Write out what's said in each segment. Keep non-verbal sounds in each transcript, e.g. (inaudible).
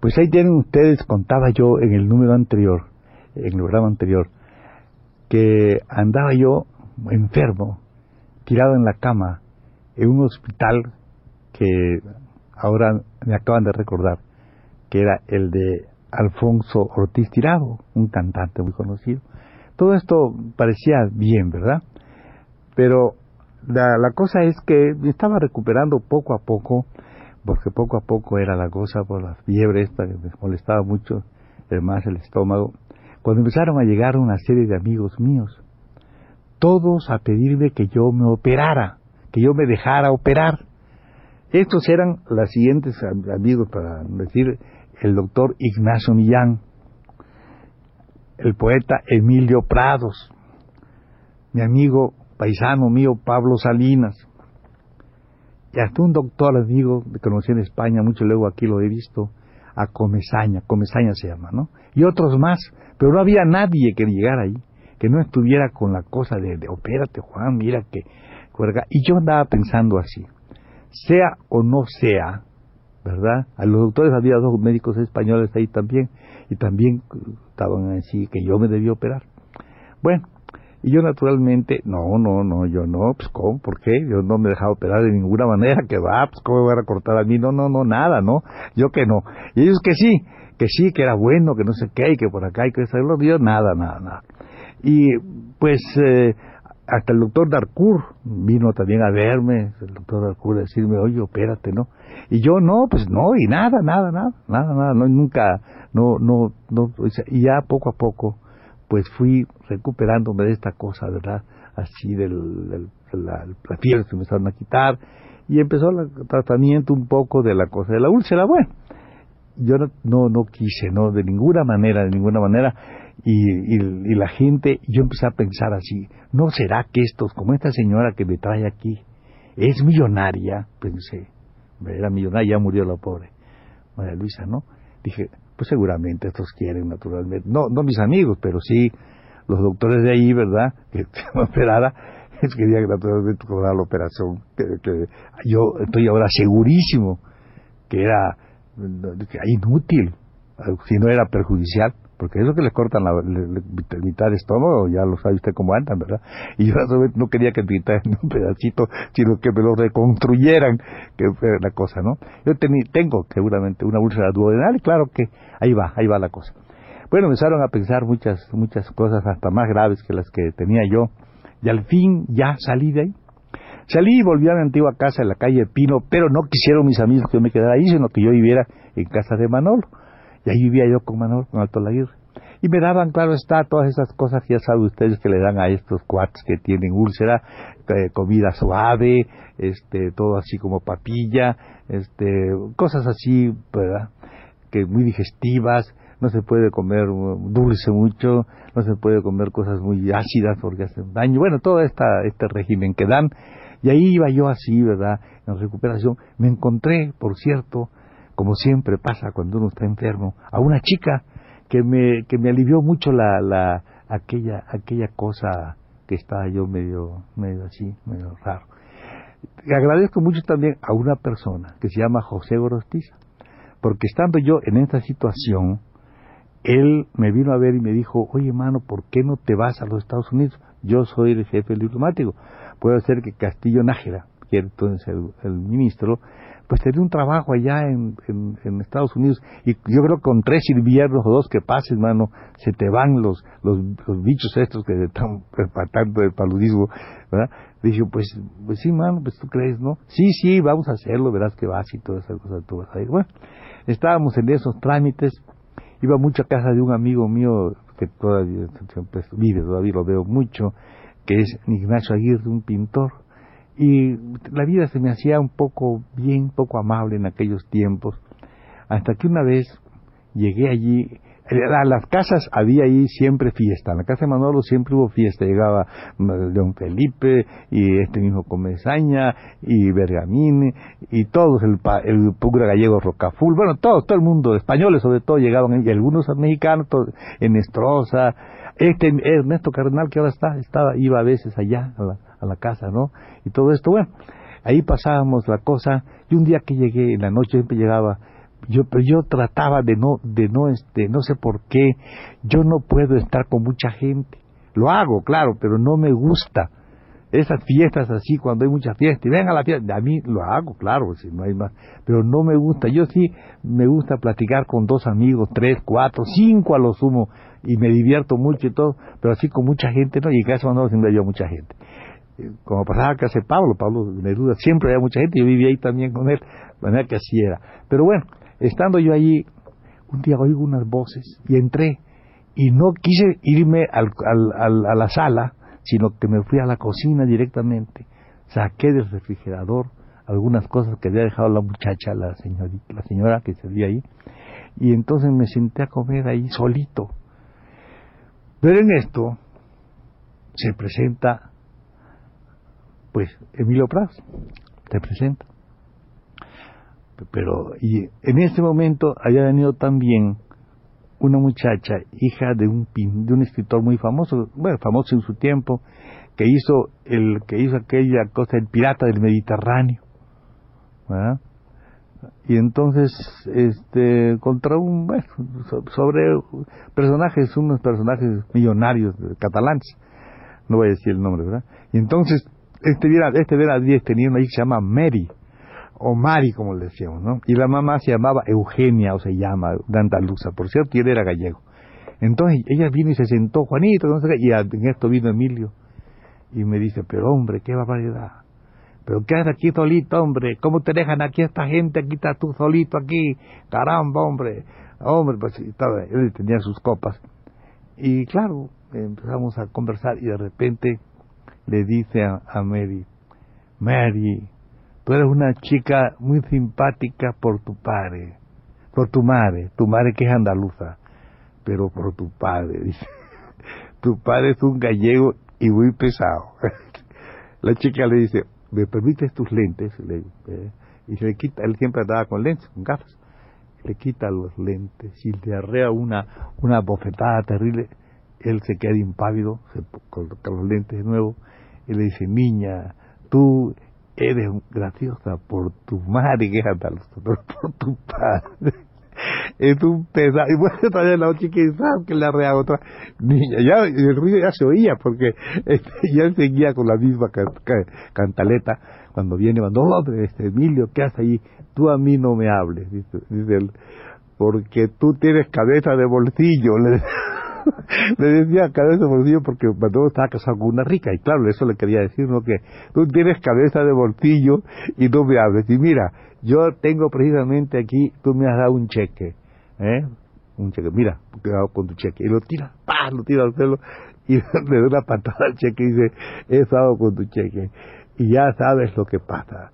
Pues ahí tienen ustedes, contaba yo en el número anterior, en el programa anterior, que andaba yo enfermo, tirado en la cama, en un hospital que ahora me acaban de recordar, que era el de Alfonso Ortiz Tirado, un cantante muy conocido. Todo esto parecía bien, ¿verdad? Pero la, la cosa es que me estaba recuperando poco a poco, porque poco a poco era la cosa por la fiebre esta que me molestaba mucho, además el estómago, cuando empezaron a llegar una serie de amigos míos, todos a pedirme que yo me operara, que yo me dejara operar. Estos eran los siguientes amigos, para decir, el doctor Ignacio Millán, el poeta Emilio Prados, mi amigo paisano mío Pablo Salinas, y hasta un doctor amigo que conocí en España, mucho luego aquí lo he visto, a Comesaña, Comesaña se llama, ¿no? Y otros más, pero no había nadie que llegara ahí, que no estuviera con la cosa de, de opérate Juan, mira que... Y yo andaba pensando así, sea o no sea, ¿verdad? A los doctores había dos médicos españoles ahí también, y también estaban así que yo me debía operar. Bueno, y yo naturalmente, no, no, no, yo no, pues ¿cómo? ¿Por qué? Yo no me he dejado operar de ninguna manera, que va, pues ¿cómo me voy a cortar a mí? No, no, no, nada, ¿no? Yo que no. Y ellos que sí, que sí, que era bueno, que no sé qué, y que por acá hay que hacerlo, yo nada, nada, nada. Y pues eh, hasta el doctor Darcourt vino también a verme, el doctor Darcourt a decirme, oye, opérate, ¿no? Y yo no, pues no, y nada, nada, nada, nada, nada, no, nunca, no, no, no, y ya poco a poco, pues fui recuperándome de esta cosa, ¿verdad? Así del, del la, fiebre se me empezaron a quitar, y empezó el tratamiento un poco de la cosa de la úlcera, bueno, yo no, no, no quise, no, de ninguna manera, de ninguna manera, y, y, y, la gente, yo empecé a pensar así, ¿no será que estos, como esta señora que me trae aquí, es millonaria? Pensé, era millonaria, ya murió la pobre María Luisa, ¿no? Dije, pues seguramente estos quieren naturalmente, no, no mis amigos, pero sí los doctores de ahí, ¿verdad? (laughs) Que me operara, querían naturalmente cobrar la operación, que, que yo estoy ahora segurísimo que era inútil, si no era perjudicial, porque eso que le cortan la, mitad del estómago, ya lo sabe usted cómo andan, ¿verdad? Y yo (laughs) no quería que quitaran un pedacito, sino que me lo reconstruyeran, que fue la cosa, ¿no? Yo tení, tengo seguramente una úlcera duodenal y claro que ahí va, ahí va la cosa. Bueno, empezaron a pensar muchas, muchas cosas hasta más graves que las que tenía yo, y al fin ya salí de ahí. Salí y volví a mi antigua casa en la calle Pino, pero no quisieron mis amigos que yo me quedara ahí, sino que yo viviera en casa de Manolo. Y ahí vivía yo con Manolo, con Alto Laguirre. Y me daban, claro está, todas esas cosas que ya saben ustedes que le dan a estos cuates que tienen úlcera, eh, comida suave, este, todo así como papilla, este, cosas así, ¿verdad? Que muy digestivas, no se puede comer dulce mucho, no se puede comer cosas muy ácidas porque hacen daño. Bueno, todo esta, este régimen que dan. Y ahí iba yo así, ¿verdad? En recuperación. Me encontré, por cierto, como siempre pasa cuando uno está enfermo, a una chica que me, que me alivió mucho la, la, aquella, aquella cosa que estaba yo medio, medio así, medio raro. Agradezco mucho también a una persona que se llama José Gorostiza, porque estando yo en esta situación, él me vino a ver y me dijo, oye mano, ¿por qué no te vas a los Estados Unidos? Yo soy el jefe diplomático. Puede ser que Castillo Nájera, que entonces el ministro, pues tenía un trabajo allá en, Estados Unidos y yo creo que con tres inviernos o dos que pases, mano, se te van los, los, los bichos estos que están (laughs) perpatando el paludismo, ¿verdad? Dije, pues, pues sí, mano, pues tú crees, ¿no? Sí, sí, vamos a hacerlo, verás que vas y todas esas cosas, tú vas a ir. Bueno, estábamos en esos trámites, iba mucho a casa de un amigo mío que todavía siempre vive, todavía lo veo mucho, que es Ignacio Aguirre, un pintor. Y la vida se me hacía un poco bien, poco amable en aquellos tiempos, hasta que una vez llegué allí a las casas había ahí siempre fiesta. En la casa de Manolo siempre hubo fiesta. Llegaba Don Felipe y este mismo Comezaña y Bergamín y todos, el, el Pugra Gallego Rocaful, bueno, todo, todo el mundo, españoles sobre todo, llegaban y algunos mexicanos, en Estroza. Este Ernesto Cardenal que ahora está, estaba, iba a veces allá a la casa, ¿no? Y todo esto, bueno, ahí pasábamos la cosa. Y un día que llegué, en la noche siempre llegaba yo pero yo trataba de no de no este no sé por qué yo no puedo estar con mucha gente lo hago claro pero no me gusta esas fiestas así cuando hay mucha fiesta y ven a la fiesta a mí lo hago claro si no hay más pero no me gusta yo sí me gusta platicar con dos amigos tres cuatro cinco a lo sumo y me divierto mucho y todo pero así con mucha gente no y en casa no siempre había mucha gente como pasaba que hace Pablo Pablo Neruda siempre había mucha gente yo vivía ahí también con él de manera que así era pero bueno Estando yo allí, un día oigo unas voces y entré y no quise irme al, a la sala, sino que me fui a la cocina directamente. Saqué del refrigerador algunas cosas que había dejado la muchacha, la señorita, la señora que servía ahí, y entonces me senté a comer ahí solito. Pero en esto se presenta, pues, Emilio Prats, se presenta pero y en ese momento había venido también una muchacha, hija de un de un escritor muy famoso, bueno, famoso en su tiempo, que hizo el que hizo aquella cosa el pirata del Mediterráneo. Y entonces este contra un bueno, sobre personajes, unos personajes millonarios catalanes. No voy a decir el nombre, ¿verdad? Y entonces este este Vera 10 tenía una hija que se llama Mary o Mari, como le decíamos, ¿no? Y la mamá se llamaba Eugenia, o se llama, de Andaluza, por cierto, y él era gallego. Entonces ella vino y se sentó, Juanito, no sé qué, y en esto vino Emilio, y me dice, pero hombre, qué barbaridad. Pero qué haces aquí solito, hombre, ¿cómo te dejan aquí esta gente? Aquí estás tú solito aquí, caramba, hombre. Hombre, pues estaba, él tenía sus copas. Y claro, empezamos a conversar y de repente le dice a, Mary, Mary, Tú eres una chica muy simpática por tu padre, por tu madre, tu madre que es andaluza, pero por tu padre, (laughs) dice. Tu padre es un gallego y muy pesado. (laughs) La chica le dice, ¿me permites tus lentes? Eh, y se le quita, él siempre andaba con lentes, con gafas. Le quita los lentes y le arrea una, una bofetada terrible. Él se queda impávido, se coloca los lentes de nuevo y le dice, niña, tú eres graciosa por tu madre que es (laughs) por tu padre. Es un pesado. Y bueno, todavía la chica que le arrea otra niña. Ya, el ruido ya se oía porque (laughs) este, ya seguía con la misma cantaleta. Cuando viene, cuando, hombre, este, Emilio, ¿qué haces ahí? Tú a mí no me hables, dice, él, porque tú tienes cabeza de bolsillo. (laughs) (laughs) le decía cabeza de bolsillo porque cuando estaba casado con una rica y claro, eso le quería decir, ¿no? Que tú tienes cabeza de bolsillo y no me hables. Y mira, yo tengo precisamente aquí, tú me has dado un cheque, ¿eh? Un cheque, mira, con tu cheque. Y lo tira, ¡pah! Lo tira al suelo y (laughs) le da una patada al cheque y dice, he estado con tu cheque. Y ya sabes lo que pasa.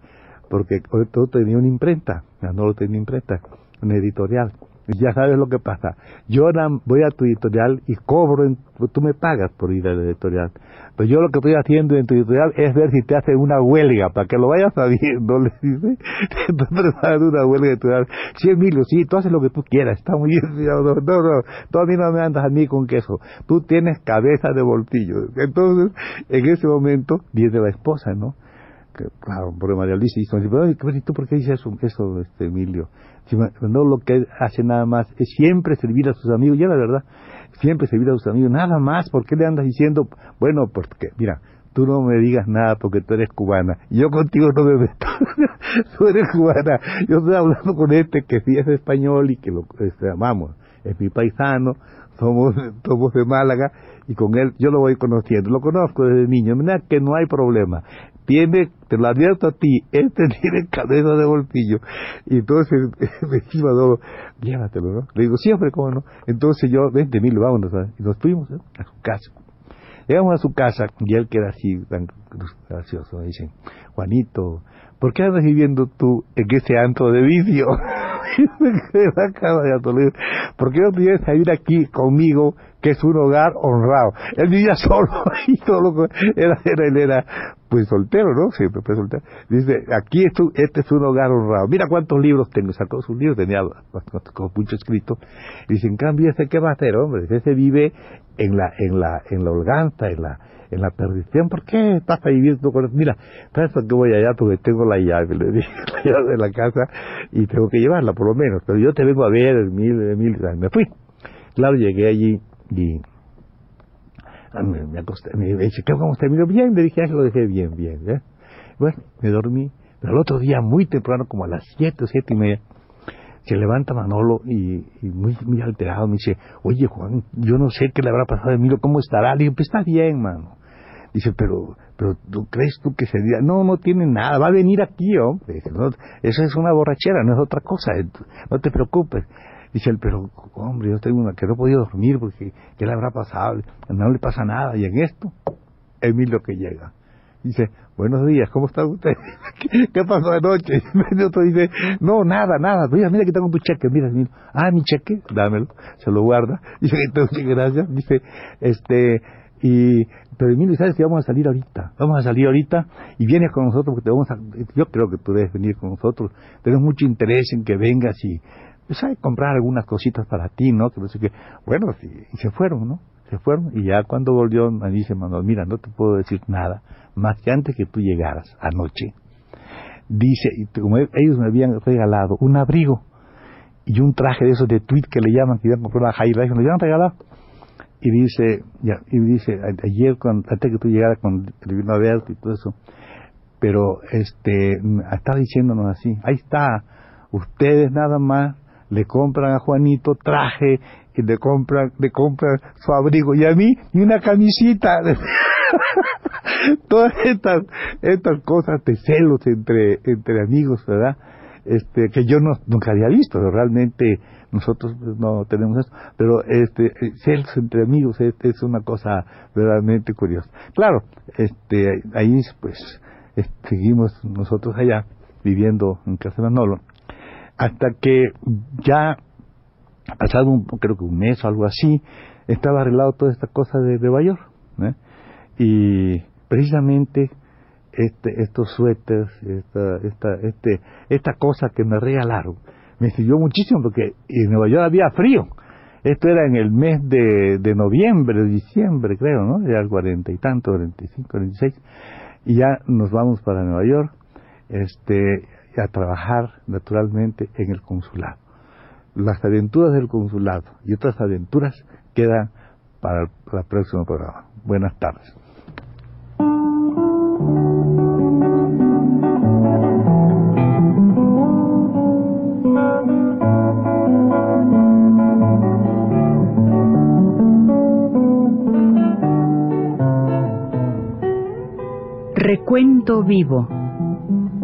Porque todo tenía una imprenta, no lo tenía imprenta, una editorial ya sabes lo que pasa. Yo voy a tu editorial y cobro, tú me pagas por ir a la editorial. Pero yo lo que estoy haciendo en tu editorial es ver si te hacen una huelga, para que lo vayas sabiendo, (laughs) le dice. Preparando una huelga editorial. Sí, Emilio, sí, tú haces lo que tú quieras, está muy bien. No, no, no, tú a mí no me andas a mí con queso. Tú tienes cabeza de bolsillo. Entonces, en ese momento, viene la esposa, ¿no? Que, claro, por María Luisa y ¿tú por qué dices eso, este, Emilio? no lo que hace nada más es siempre servir a sus amigos, ya la verdad, siempre servir a sus amigos, nada más, ¿por qué le andas diciendo? Bueno, porque, mira, tú no me digas nada porque tú eres cubana, yo contigo no me meto, (laughs) tú eres cubana, yo estoy hablando con este que sí es español y que lo este, es mi paisano, somos, somos de Málaga, y con él yo lo voy conociendo, lo conozco desde niño, mira que no hay problema tiene, te lo advierto a ti, este (laughs) tiene cabeza de bolsillo. Y entonces (laughs) me iba todo, llévatelo, ¿no? Le digo, siempre, ¿cómo no? Entonces yo, vente, mil, vámonos, Y nos fuimos ¿eh? a su casa. Llegamos a su casa y él queda así tan gracioso. Dice, Juanito, ¿por qué andas viviendo tú en ese antro de vicio? (laughs) ¿Por qué no te vienes vivir aquí conmigo, que es un hogar honrado? Él vivía solo y solo era, era, él era pues soltero, ¿no? Siempre fue soltero. Dice, aquí es este es un hogar honrado. Mira cuántos libros tengo. Sacó sus libros, tenía (laughs) mucho escrito. Dice, en cambio, ese qué va a hacer, hombre. Ese vive en la, en la, en la holganza, en la, en la perdición. ¿Por qué estás ahí viviendo con Mira, para eso que voy allá porque tengo la llave, le (laughs) dije, la llave de la casa y tengo que llevarla por lo menos. Pero yo te vengo a ver, mil, mil, me fui. Claro, llegué allí y ah, me, acosté, me dice, ¿qué vamos a bien? Le dije, ah, lo dejé bien, bien. ¿eh? Bueno, me dormí. Pero el otro día, muy temprano, como a las siete o siete y media, se levanta Manolo y, muy, muy alterado me dice, oye Juan, yo no sé qué le habrá pasado a Emilio, ¿cómo estará? Le digo, pues está bien, mano. Dice, pero, pero ¿tú crees tú que se diga? No, no tiene nada, va a venir aquí, hombre. No, eso es una borrachera, no es otra cosa, no te preocupes. Dice él, pero hombre, yo tengo una que no he podido dormir porque ¿qué le habrá pasado? No le pasa nada. Y en esto, Emilio que llega. Dice, buenos días, ¿cómo está usted? (laughs) ¿Qué, pasó anoche? (laughs) Y otro dice, no, nada, nada. Mira, mira que tengo tu cheque, mira, mira. Ah, mi cheque, dámelo. Se lo guarda. (laughs) Dice, entonces, gracias. Dice, este, y, pero Emilio, ¿sabes que vamos a salir ahorita? Vamos a salir ahorita y vienes con nosotros porque te vamos a, yo creo que tú debes venir con nosotros. Tenemos mucho interés en que vengas y, pues, hay comprar algunas cositas para ti, ¿no? Que, que bueno, y se fueron, ¿no? Se fueron y ya cuando volvió me dice Manuel, mira, no te puedo decir nada más que antes que tú llegaras anoche. Dice, como ellos me habían regalado un abrigo y un traje de esos de tweet que le llaman, que iban a comprar una high me lo habían regalado. Y dice, ya, y dice, ayer antes que tú llegaras con el vino abierto y todo eso, pero este, está diciéndonos así, ahí está, ustedes nada más le compran a Juanito traje y le compran, le compran su abrigo y a mí ni una camisita. (laughs) Todas estas, estas cosas de celos entre, entre amigos, ¿verdad? Este, que yo no, nunca había visto, realmente nosotros no tenemos eso, pero este, celos entre amigos es, una cosa verdaderamente curiosa. Claro, este, ahí pues seguimos nosotros allá viviendo en Casa Manolo, hasta que ya pasado un, creo que un mes o algo así, estaba arreglado toda esta cosa de Nueva York. ¿eh? Y precisamente este, estos suéteres, esta, esta, este, esta cosa que me regalaron, me sirvió muchísimo porque en Nueva York había frío. Esto era en el mes de, de noviembre, diciembre, creo, ¿no? Era el cuarenta y tanto, cuarenta y cinco, cuarenta y seis. Y ya nos vamos para Nueva York, este, a trabajar naturalmente en el consulado las aventuras del consulado y otras aventuras quedan para el, próximo programa. Buenas tardes. Recuento vivo.